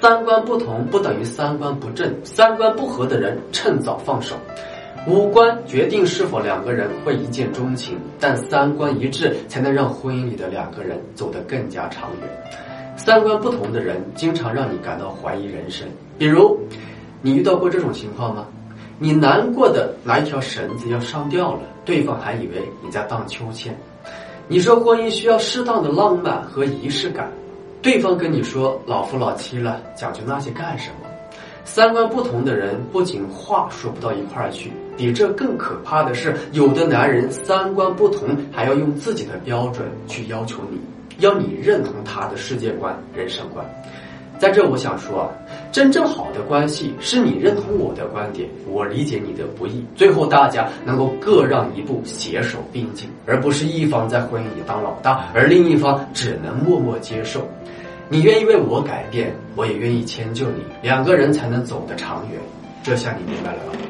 三观不同不等于三观不正，三观不合的人趁早放手。五官决定是否两个人会一见钟情，但三观一致才能让婚姻里的两个人走得更加长远。三观不同的人经常让你感到怀疑人生。比如，你遇到过这种情况吗？你难过的拿一条绳子要上吊了，对方还以为你在荡秋千。你说婚姻需要适当的浪漫和仪式感，对方跟你说老夫老妻了，讲究那些干什么？三观不同的人不仅话说不到一块儿去，比这更可怕的是，有的男人三观不同，还要用自己的标准去要求你，要你认同他的世界观、人生观。在这，我想说啊，真正好的关系是你认同我的观点，我理解你的不易，最后大家能够各让一步，携手并进，而不是一方在婚姻里当老大，而另一方只能默默接受。你愿意为我改变，我也愿意迁就你，两个人才能走得长远。这下你明白了吧？